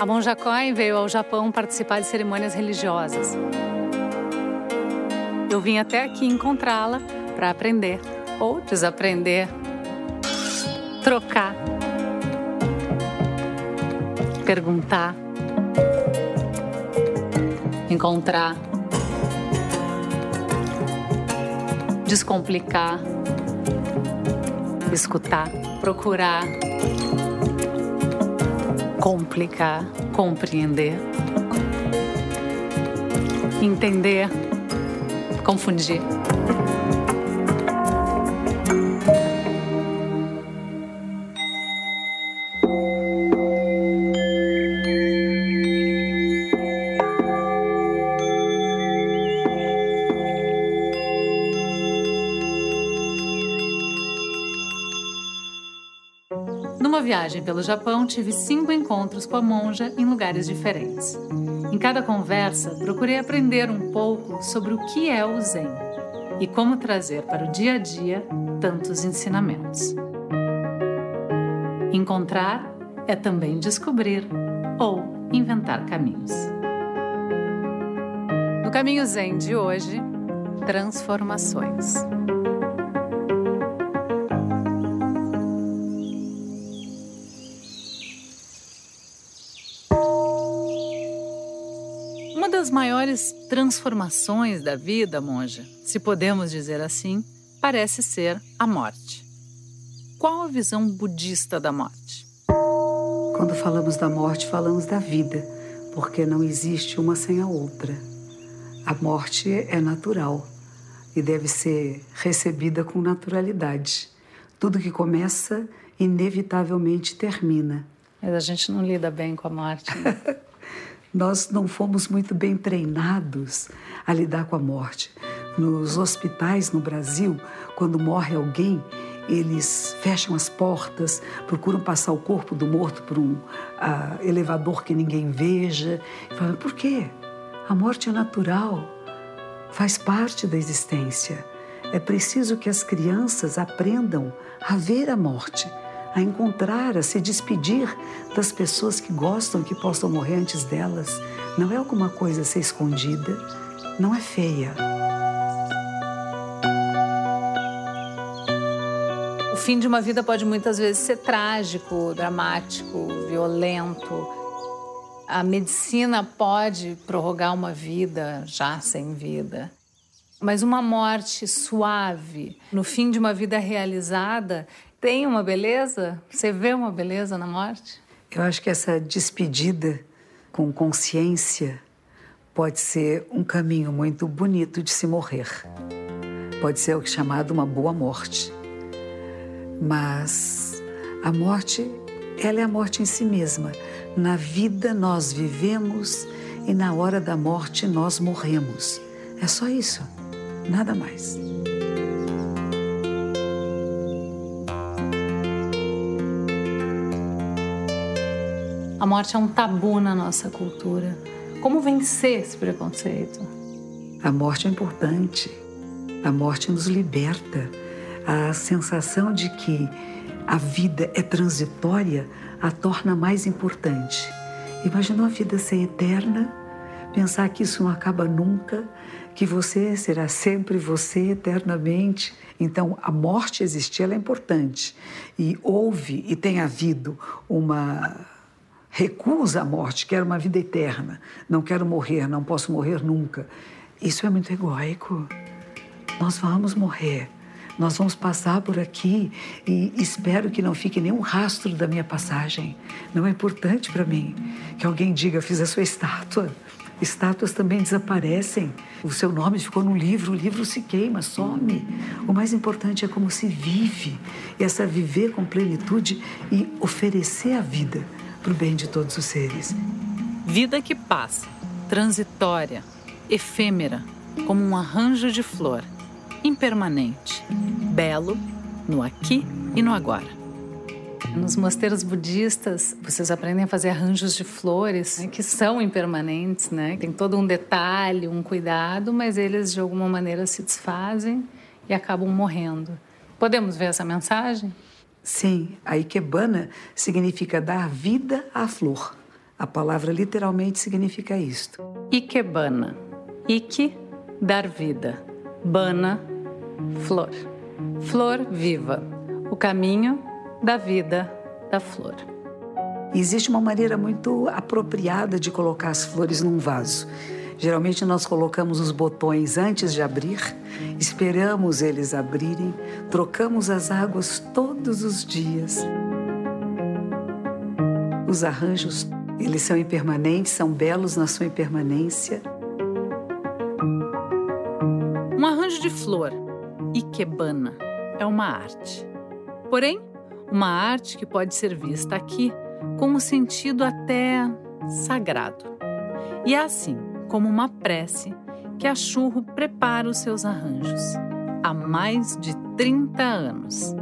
A monja Koi veio ao Japão participar de cerimônias religiosas. Eu vim até aqui encontrá-la para aprender ou desaprender, trocar, perguntar, encontrar, descomplicar, escutar, procurar complicar, compreender, entender, confundir. Viagem pelo Japão, tive cinco encontros com a monja em lugares diferentes. Em cada conversa, procurei aprender um pouco sobre o que é o Zen e como trazer para o dia a dia tantos ensinamentos. Encontrar é também descobrir ou inventar caminhos. No caminho Zen de hoje, transformações. Das maiores transformações da vida, monja, se podemos dizer assim, parece ser a morte. Qual a visão budista da morte? Quando falamos da morte, falamos da vida, porque não existe uma sem a outra. A morte é natural e deve ser recebida com naturalidade. Tudo que começa, inevitavelmente termina. Mas a gente não lida bem com a morte. Né? nós não fomos muito bem treinados a lidar com a morte. Nos hospitais no Brasil, quando morre alguém, eles fecham as portas, procuram passar o corpo do morto por um uh, elevador que ninguém veja. E falam, por quê? A morte é natural, faz parte da existência. É preciso que as crianças aprendam a ver a morte a encontrar, a se despedir das pessoas que gostam que possam morrer antes delas. Não é alguma coisa a ser escondida, não é feia. O fim de uma vida pode muitas vezes ser trágico, dramático, violento. A medicina pode prorrogar uma vida já sem vida. Mas uma morte suave, no fim de uma vida realizada, tem uma beleza? Você vê uma beleza na morte? Eu acho que essa despedida com consciência pode ser um caminho muito bonito de se morrer. Pode ser o que é chamado uma boa morte. Mas a morte, ela é a morte em si mesma. Na vida nós vivemos e na hora da morte nós morremos. É só isso, nada mais. A morte é um tabu na nossa cultura. Como vencer esse preconceito? A morte é importante. A morte nos liberta. A sensação de que a vida é transitória a torna mais importante. Imagina a vida ser eterna, pensar que isso não acaba nunca, que você será sempre você eternamente. Então, a morte existir ela é importante. E houve e tem havido uma recusa a morte, quero uma vida eterna, não quero morrer, não posso morrer nunca. Isso é muito egóico. Nós vamos morrer. Nós vamos passar por aqui e espero que não fique nenhum rastro da minha passagem. Não é importante para mim que alguém diga: fiz a sua estátua. Estátuas também desaparecem. O seu nome ficou no livro, o livro se queima, some. O mais importante é como se vive. E essa viver com plenitude e oferecer a vida para o bem de todos os seres. Vida que passa, transitória, efêmera, como um arranjo de flor, impermanente, belo no aqui e no agora. Nos mosteiros budistas, vocês aprendem a fazer arranjos de flores né, que são impermanentes, né? Tem todo um detalhe, um cuidado, mas eles de alguma maneira se desfazem e acabam morrendo. Podemos ver essa mensagem? Sim, a ikebana significa dar vida à flor. A palavra literalmente significa isto. Ikebana. Ike, dar vida. Bana, flor. Flor viva. O caminho da vida da flor. existe uma maneira muito apropriada de colocar as flores num vaso. Geralmente nós colocamos os botões antes de abrir, esperamos eles abrirem, trocamos as águas todos os dias. Os arranjos, eles são impermanentes, são belos na sua impermanência. Um arranjo de flor, ikebana, é uma arte. Porém, uma arte que pode ser vista aqui com um sentido até sagrado. E é assim, como uma prece, que a Churro prepara os seus arranjos há mais de 30 anos.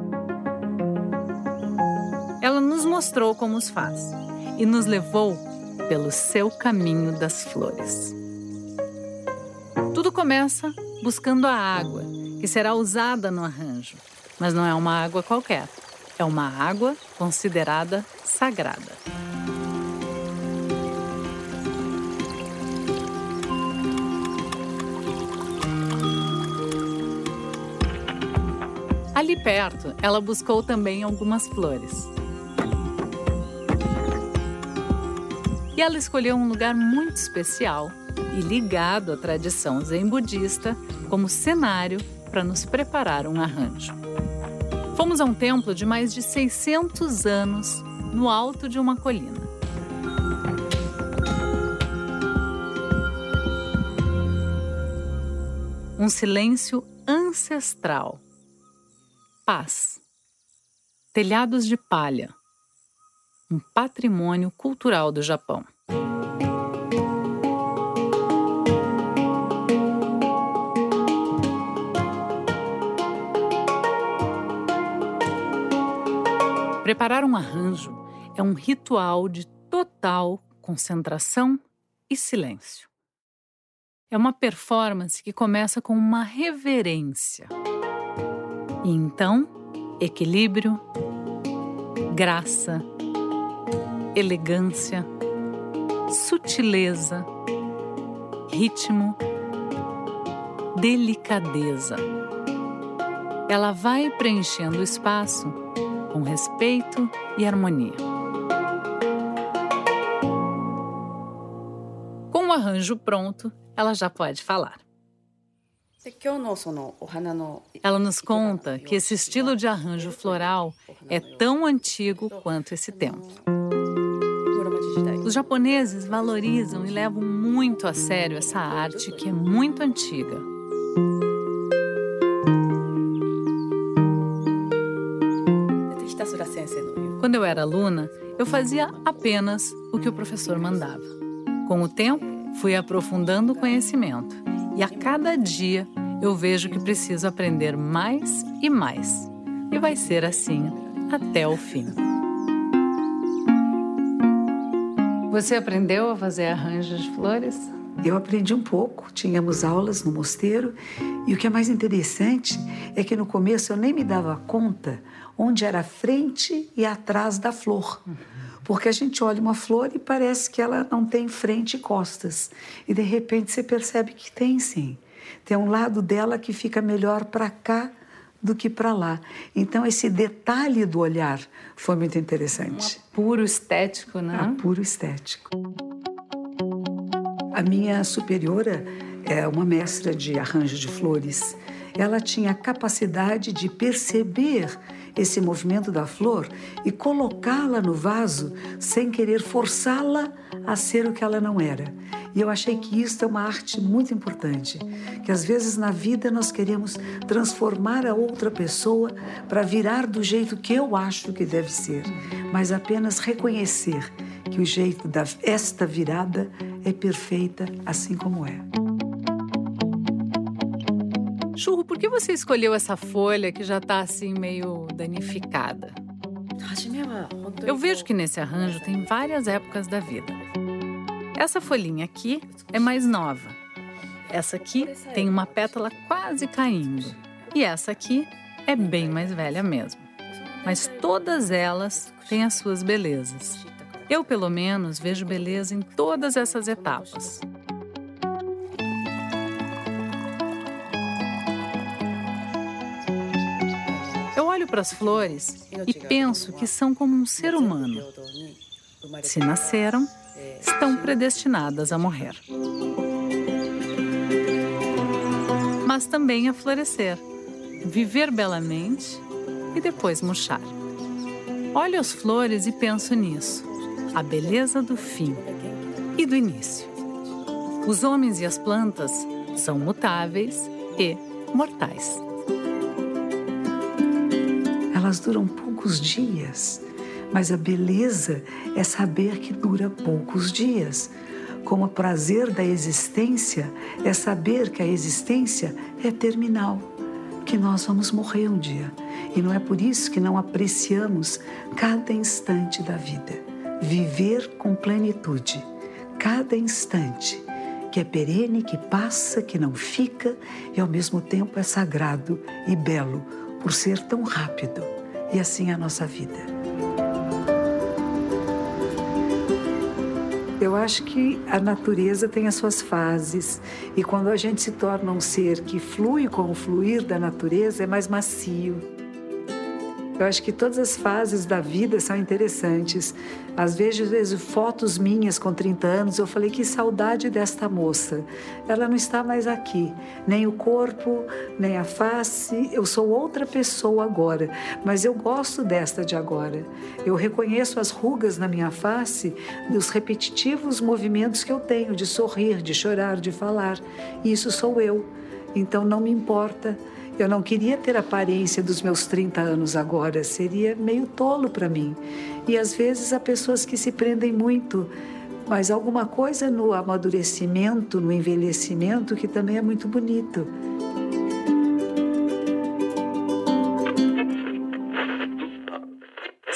Ela nos mostrou como os faz e nos levou pelo seu caminho das flores. Tudo começa buscando a água que será usada no arranjo, mas não é uma água qualquer. É uma água considerada sagrada. Ali perto, ela buscou também algumas flores. E ela escolheu um lugar muito especial e ligado à tradição zen budista como cenário para nos preparar um arranjo. Fomos a um templo de mais de 600 anos no alto de uma colina. Um silêncio ancestral. Paz. Telhados de palha. Um patrimônio cultural do Japão. Preparar um arranjo é um ritual de total concentração e silêncio. É uma performance que começa com uma reverência. E então, equilíbrio, graça, elegância, sutileza, ritmo, delicadeza. Ela vai preenchendo o espaço com respeito e harmonia. Com o arranjo pronto, ela já pode falar. Ela nos conta que esse estilo de arranjo floral é tão antigo quanto esse templo. Os japoneses valorizam e levam muito a sério essa arte que é muito antiga. Quando eu era aluna, eu fazia apenas o que o professor mandava. Com o tempo, fui aprofundando o conhecimento e a cada dia eu vejo que preciso aprender mais e mais. E vai ser assim até o fim. Você aprendeu a fazer arranjos de flores? Eu aprendi um pouco, tínhamos aulas no mosteiro, e o que é mais interessante é que no começo eu nem me dava conta onde era a frente e atrás da flor. Porque a gente olha uma flor e parece que ela não tem frente e costas. E de repente você percebe que tem sim. Tem um lado dela que fica melhor para cá do que para lá. Então esse detalhe do olhar foi muito interessante. Um apuro estético, né? Apuro estético. A minha superiora é uma mestra de arranjo de flores. Ela tinha a capacidade de perceber esse movimento da flor e colocá-la no vaso sem querer forçá-la a ser o que ela não era. E eu achei que isso é uma arte muito importante, que às vezes na vida nós queremos transformar a outra pessoa para virar do jeito que eu acho que deve ser, mas apenas reconhecer que o jeito desta virada é perfeita assim como é. Churro, por que você escolheu essa folha que já está assim meio danificada? Eu vejo que nesse arranjo tem várias épocas da vida. Essa folhinha aqui é mais nova. Essa aqui tem uma pétala quase caindo. E essa aqui é bem mais velha mesmo. Mas todas elas têm as suas belezas. Eu, pelo menos, vejo beleza em todas essas etapas. Para as flores e penso que são como um ser humano. Se nasceram, estão predestinadas a morrer. Mas também a florescer, viver belamente e depois murchar. Olho as flores e penso nisso, a beleza do fim e do início. Os homens e as plantas são mutáveis e mortais. Elas duram poucos dias, mas a beleza é saber que dura poucos dias. Como o prazer da existência é saber que a existência é terminal, que nós vamos morrer um dia. E não é por isso que não apreciamos cada instante da vida. Viver com plenitude, cada instante, que é perene, que passa, que não fica e ao mesmo tempo é sagrado e belo por ser tão rápido. E assim é a nossa vida. Eu acho que a natureza tem as suas fases e quando a gente se torna um ser que flui com o fluir da natureza, é mais macio. Eu acho que todas as fases da vida são interessantes. Às vezes, vezes, fotos minhas com 30 anos, eu falei que saudade desta moça. Ela não está mais aqui, nem o corpo, nem a face. Eu sou outra pessoa agora, mas eu gosto desta de agora. Eu reconheço as rugas na minha face dos repetitivos movimentos que eu tenho de sorrir, de chorar, de falar. Isso sou eu. Então não me importa eu não queria ter a aparência dos meus 30 anos agora, seria meio tolo para mim. E às vezes há pessoas que se prendem muito, mas alguma coisa no amadurecimento, no envelhecimento, que também é muito bonito.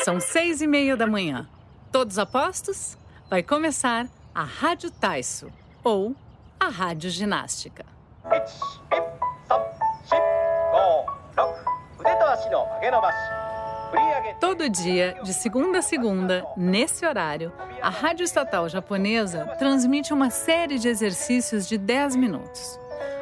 São seis e meia da manhã. Todos apostos? Vai começar a Rádio Taiso, ou a Rádio Ginástica. Todo dia, de segunda a segunda, nesse horário, a Rádio Estatal Japonesa transmite uma série de exercícios de 10 minutos.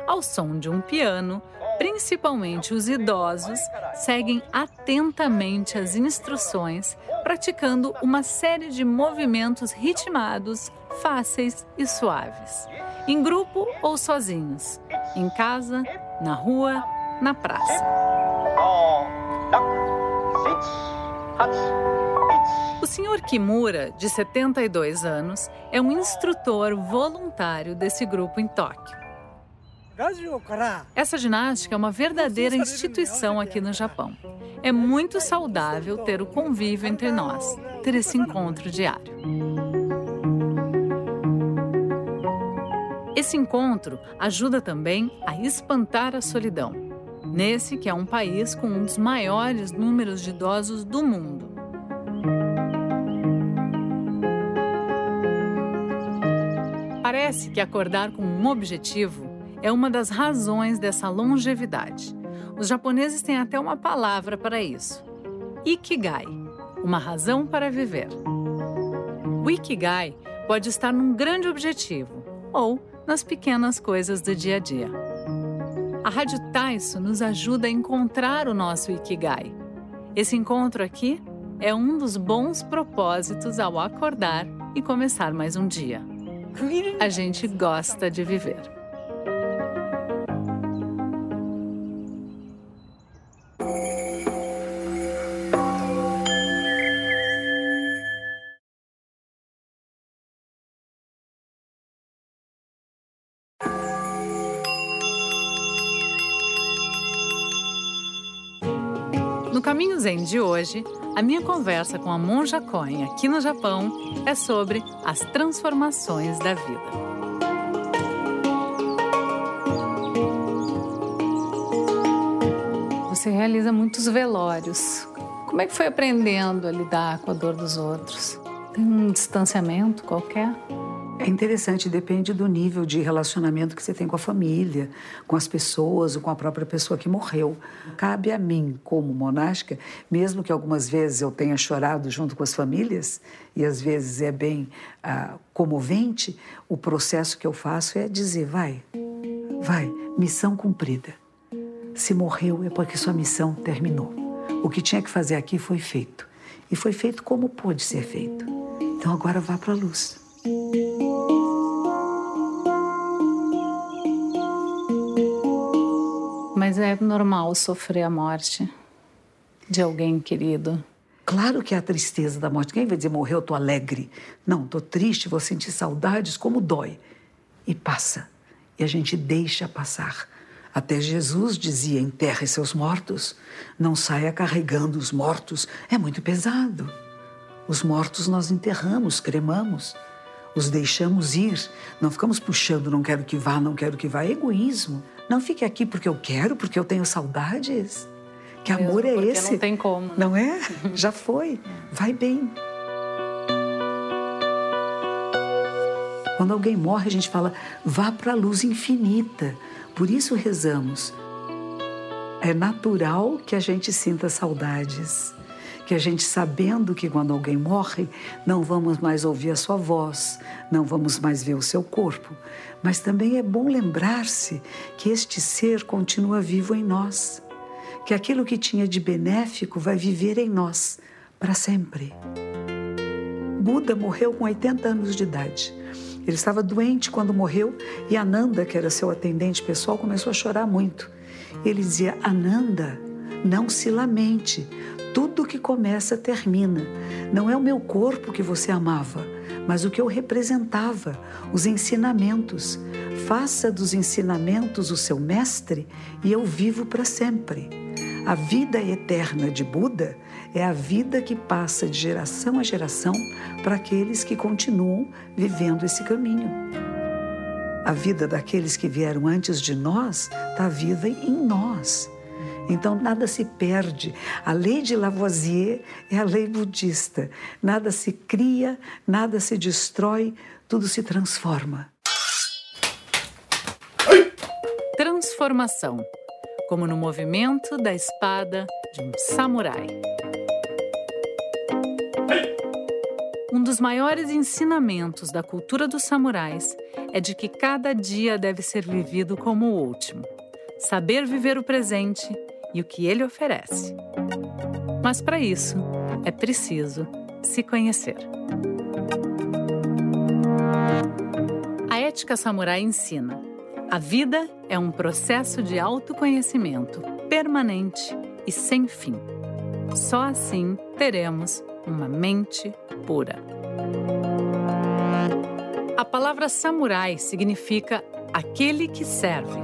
Ao som de um piano, principalmente os idosos, seguem atentamente as instruções, praticando uma série de movimentos ritmados, fáceis e suaves, em grupo ou sozinhos, em casa, na rua, na praça. O Sr. Kimura, de 72 anos, é um instrutor voluntário desse grupo em Tóquio. Essa ginástica é uma verdadeira instituição aqui no Japão. É muito saudável ter o convívio entre nós, ter esse encontro diário. Esse encontro ajuda também a espantar a solidão nesse que é um país com um dos maiores números de idosos do mundo. Parece que acordar com um objetivo é uma das razões dessa longevidade. Os japoneses têm até uma palavra para isso: Ikigai uma razão para viver. O Ikigai pode estar num grande objetivo ou nas pequenas coisas do dia a dia. A Rádio Taiso nos ajuda a encontrar o nosso Ikigai. Esse encontro aqui é um dos bons propósitos ao acordar e começar mais um dia. A gente gosta de viver. No Caminho Zen de hoje, a minha conversa com a Monja Coin aqui no Japão é sobre as transformações da vida. Você realiza muitos velórios. Como é que foi aprendendo a lidar com a dor dos outros? Tem um distanciamento qualquer? É interessante, depende do nível de relacionamento que você tem com a família, com as pessoas ou com a própria pessoa que morreu. Cabe a mim, como monástica, mesmo que algumas vezes eu tenha chorado junto com as famílias, e às vezes é bem ah, comovente, o processo que eu faço é dizer: vai, vai, missão cumprida. Se morreu é porque sua missão terminou. O que tinha que fazer aqui foi feito. E foi feito como pôde ser feito. Então agora vá para a luz. Mas é normal sofrer a morte de alguém querido. Claro que é a tristeza da morte. Quem vai dizer morreu, eu tô alegre? Não, tô triste, vou sentir saudades, como dói. E passa. E a gente deixa passar. Até Jesus dizia: enterre seus mortos. Não saia carregando os mortos. É muito pesado. Os mortos nós enterramos, cremamos os deixamos ir, não ficamos puxando, não quero que vá, não quero que vá. É egoísmo. Não fique aqui porque eu quero, porque eu tenho saudades. Que Mesmo amor é esse? Não tem como. Né? Não é? Já foi. Vai bem. Quando alguém morre, a gente fala, vá para a luz infinita. Por isso rezamos. É natural que a gente sinta saudades que a gente sabendo que quando alguém morre, não vamos mais ouvir a sua voz, não vamos mais ver o seu corpo, mas também é bom lembrar-se que este ser continua vivo em nós, que aquilo que tinha de benéfico vai viver em nós para sempre. Buda morreu com 80 anos de idade. Ele estava doente quando morreu e Ananda, que era seu atendente pessoal, começou a chorar muito. Ele dizia: Ananda, não se lamente, tudo que começa termina. Não é o meu corpo que você amava, mas o que eu representava, os ensinamentos. Faça dos ensinamentos o seu mestre e eu vivo para sempre. A vida eterna de Buda é a vida que passa de geração a geração para aqueles que continuam vivendo esse caminho. A vida daqueles que vieram antes de nós está viva em nós. Então nada se perde. A lei de Lavoisier é a lei budista. Nada se cria, nada se destrói, tudo se transforma. Transformação como no movimento da espada de um samurai. Um dos maiores ensinamentos da cultura dos samurais é de que cada dia deve ser vivido como o último. Saber viver o presente e o que ele oferece. Mas para isso, é preciso se conhecer. A ética samurai ensina: a vida é um processo de autoconhecimento permanente e sem fim. Só assim teremos uma mente pura. A palavra samurai significa aquele que serve.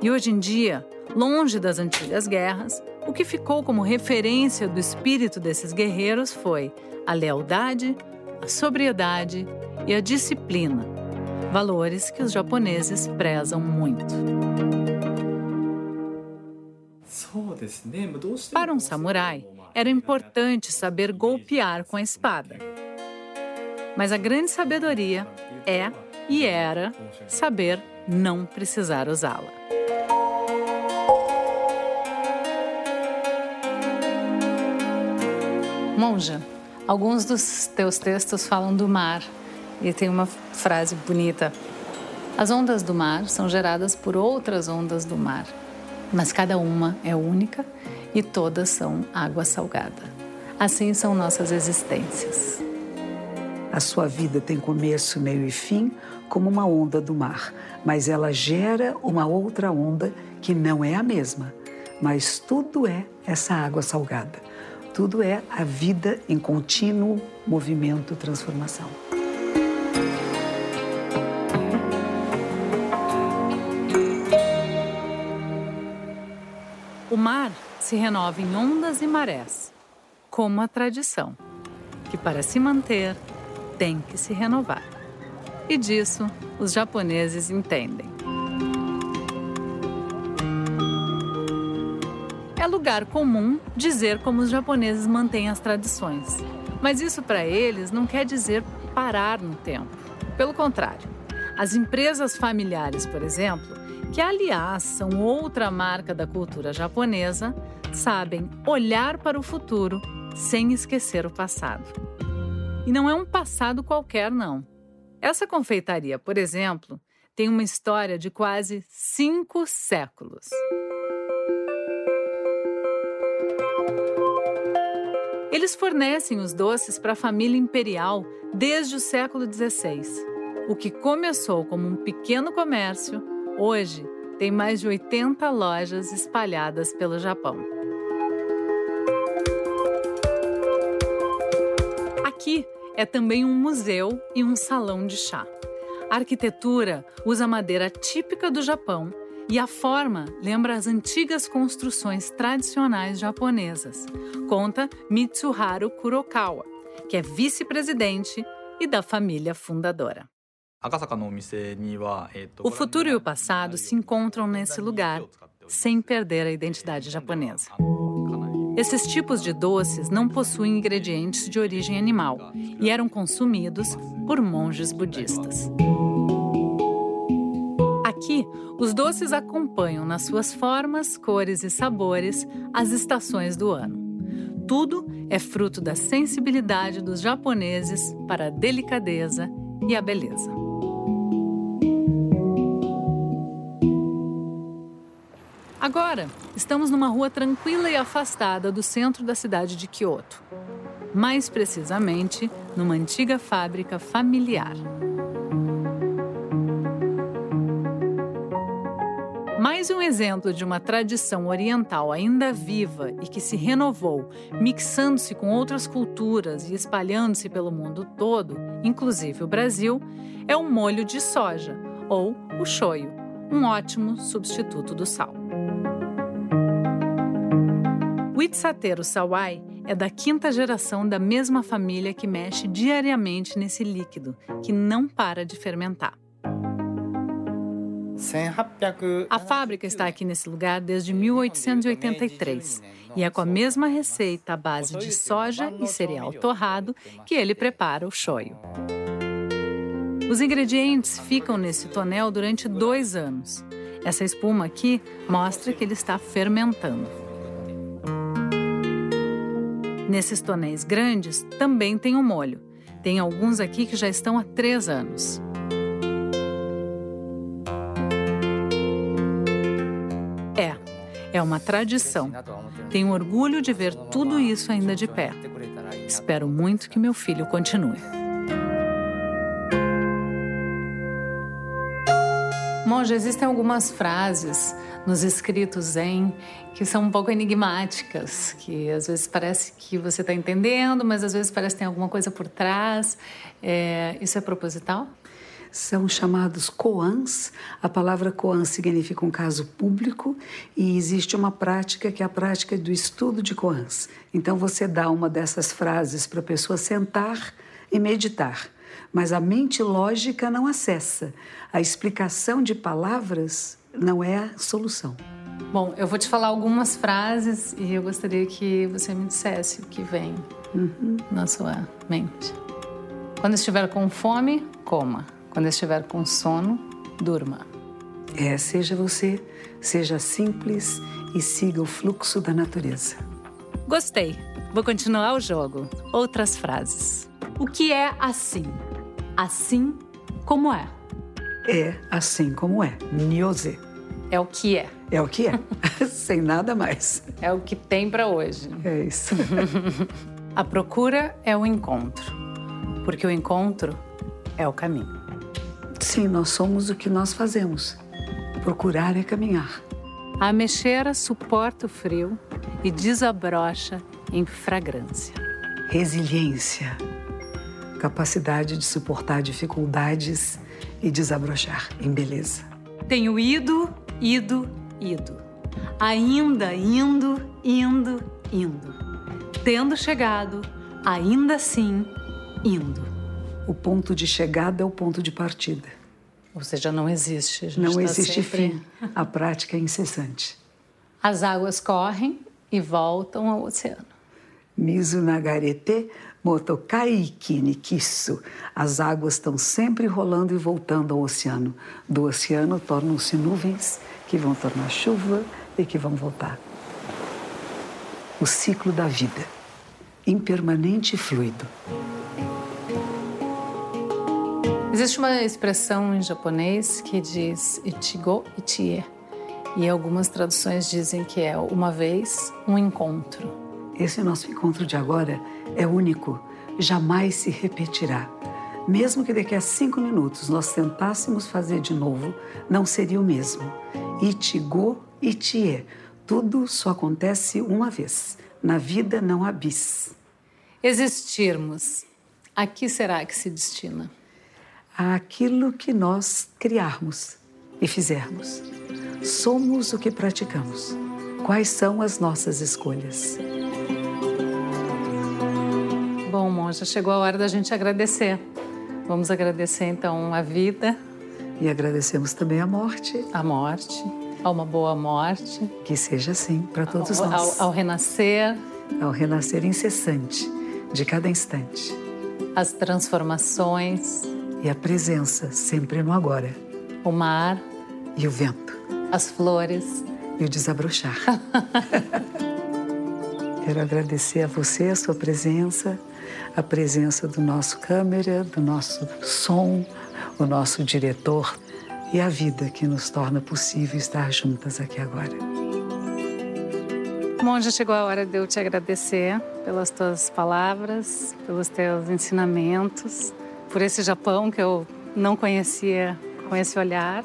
E hoje em dia, Longe das antigas guerras, o que ficou como referência do espírito desses guerreiros foi a lealdade, a sobriedade e a disciplina, valores que os japoneses prezam muito. Para um samurai, era importante saber golpear com a espada. Mas a grande sabedoria é e era saber não precisar usá-la. Monja, alguns dos teus textos falam do mar e tem uma frase bonita. As ondas do mar são geradas por outras ondas do mar, mas cada uma é única e todas são água salgada. Assim são nossas existências. A sua vida tem começo, meio e fim, como uma onda do mar, mas ela gera uma outra onda que não é a mesma, mas tudo é essa água salgada. Tudo é a vida em contínuo movimento, transformação. O mar se renova em ondas e marés, como a tradição, que para se manter tem que se renovar. E disso os japoneses entendem. Lugar comum dizer como os japoneses mantêm as tradições. Mas isso para eles não quer dizer parar no tempo. Pelo contrário, as empresas familiares, por exemplo, que aliás são outra marca da cultura japonesa, sabem olhar para o futuro sem esquecer o passado. E não é um passado qualquer, não. Essa confeitaria, por exemplo, tem uma história de quase cinco séculos. Eles fornecem os doces para a família imperial desde o século XVI. O que começou como um pequeno comércio, hoje tem mais de 80 lojas espalhadas pelo Japão. Aqui é também um museu e um salão de chá. A arquitetura usa madeira típica do Japão e a forma lembra as antigas construções tradicionais japonesas, conta Mitsuharu Kurokawa, que é vice-presidente e da família fundadora. O futuro e o passado se encontram nesse lugar, sem perder a identidade japonesa. Esses tipos de doces não possuem ingredientes de origem animal e eram consumidos por monges budistas. Aqui, os doces acompanham nas suas formas, cores e sabores as estações do ano. Tudo é fruto da sensibilidade dos japoneses para a delicadeza e a beleza. Agora, estamos numa rua tranquila e afastada do centro da cidade de Kyoto. Mais precisamente, numa antiga fábrica familiar. Mais um exemplo de uma tradição oriental ainda viva e que se renovou, mixando-se com outras culturas e espalhando-se pelo mundo todo, inclusive o Brasil, é o molho de soja, ou o shoyu, um ótimo substituto do sal. O Itzateiro Sawai é da quinta geração da mesma família que mexe diariamente nesse líquido, que não para de fermentar. A fábrica está aqui nesse lugar desde 1883 e é com a mesma receita à base de soja e cereal torrado que ele prepara o shoyu. Os ingredientes ficam nesse tonel durante dois anos. Essa espuma aqui mostra que ele está fermentando. Nesses tonéis grandes também tem o um molho. Tem alguns aqui que já estão há três anos. É uma tradição. Tenho orgulho de ver tudo isso ainda de pé. Espero muito que meu filho continue. Monja, existem algumas frases nos escritos Zen que são um pouco enigmáticas, que às vezes parece que você está entendendo, mas às vezes parece que tem alguma coisa por trás. É, isso é proposital? São chamados koans. A palavra koan significa um caso público e existe uma prática que é a prática do estudo de koans. Então você dá uma dessas frases para a pessoa sentar e meditar, mas a mente lógica não acessa. A explicação de palavras não é a solução. Bom, eu vou te falar algumas frases e eu gostaria que você me dissesse o que vem uhum. na sua mente. Quando estiver com fome, coma. Quando estiver com sono, durma. É, seja você, seja simples e siga o fluxo da natureza. Gostei. Vou continuar o jogo. Outras frases. O que é assim? Assim como é. É assim como é. Nyose. É o que é. É o que é. Sem nada mais. É o que tem para hoje. É isso. A procura é o encontro, porque o encontro é o caminho. Sim, nós somos o que nós fazemos. Procurar é caminhar. A mexera suporta o frio e desabrocha em fragrância. Resiliência. Capacidade de suportar dificuldades e desabrochar em beleza. Tenho ido, ido, ido. Ainda indo, indo, indo. Tendo chegado, ainda assim, indo. O ponto de chegada é o ponto de partida. Ou seja, não existe. Não existe sempre... fim. A prática é incessante. As águas correm e voltam ao oceano. Mizu nagarete Motokai Kinikisu. As águas estão sempre rolando e voltando ao oceano. Do oceano tornam-se nuvens que vão tornar chuva e que vão voltar. O ciclo da vida, impermanente e fluido. Existe uma expressão em japonês que diz Ichigo Ichie. E algumas traduções dizem que é uma vez um encontro. Esse nosso encontro de agora é único, jamais se repetirá. Mesmo que daqui a cinco minutos nós tentássemos fazer de novo, não seria o mesmo. Ichigo Ichie. Tudo só acontece uma vez. Na vida não há bis. Existirmos. A que será que se destina? Aquilo que nós criarmos e fizermos. Somos o que praticamos. Quais são as nossas escolhas? Bom, monja, chegou a hora da gente agradecer. Vamos agradecer então a vida. E agradecemos também a morte. A morte, a uma boa morte. Que seja assim para todos ao, nós. Ao, ao renascer. Ao renascer incessante, de cada instante. As transformações. E a presença sempre no agora. O mar. E o vento. As flores. E o desabrochar. Quero agradecer a você a sua presença, a presença do nosso câmera, do nosso som, o nosso diretor e a vida que nos torna possível estar juntas aqui agora. Monja, chegou a hora de eu te agradecer pelas tuas palavras, pelos teus ensinamentos, por esse Japão que eu não conhecia com esse olhar.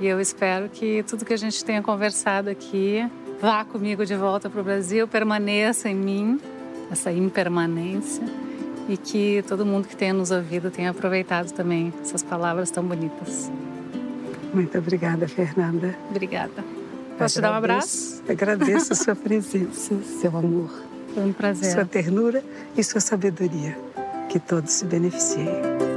E eu espero que tudo que a gente tenha conversado aqui vá comigo de volta para o Brasil, permaneça em mim, essa impermanência, e que todo mundo que tenha nos ouvido tenha aproveitado também essas palavras tão bonitas. Muito obrigada, Fernanda. Obrigada. Posso te dar um abraço? Agradeço a sua presença, seu amor. Foi um prazer. Sua ternura e sua sabedoria. Que todos se beneficiem.